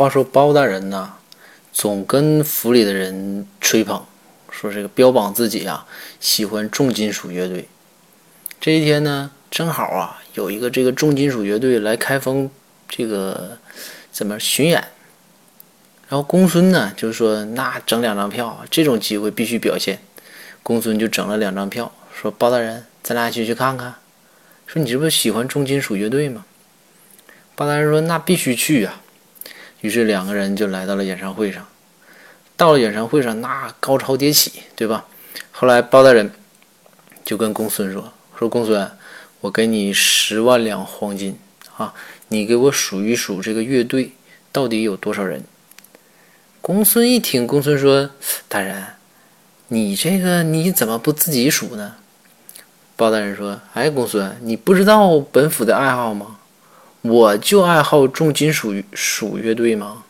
话说包大人呢，总跟府里的人吹捧，说这个标榜自己啊喜欢重金属乐队。这一天呢，正好啊有一个这个重金属乐队来开封这个怎么巡演，然后公孙呢就说那整两张票，这种机会必须表现。公孙就整了两张票，说包大人，咱俩一起去看看。说你这不是喜欢重金属乐队吗？包大人说那必须去啊。于是两个人就来到了演唱会上，到了演唱会上，那高潮迭起，对吧？后来包大人就跟公孙说：“说公孙，我给你十万两黄金啊，你给我数一数这个乐队到底有多少人。”公孙一听，公孙说：“大人，你这个你怎么不自己数呢？”包大人说：“哎，公孙，你不知道本府的爱好吗？”我就爱好重金属属乐队吗？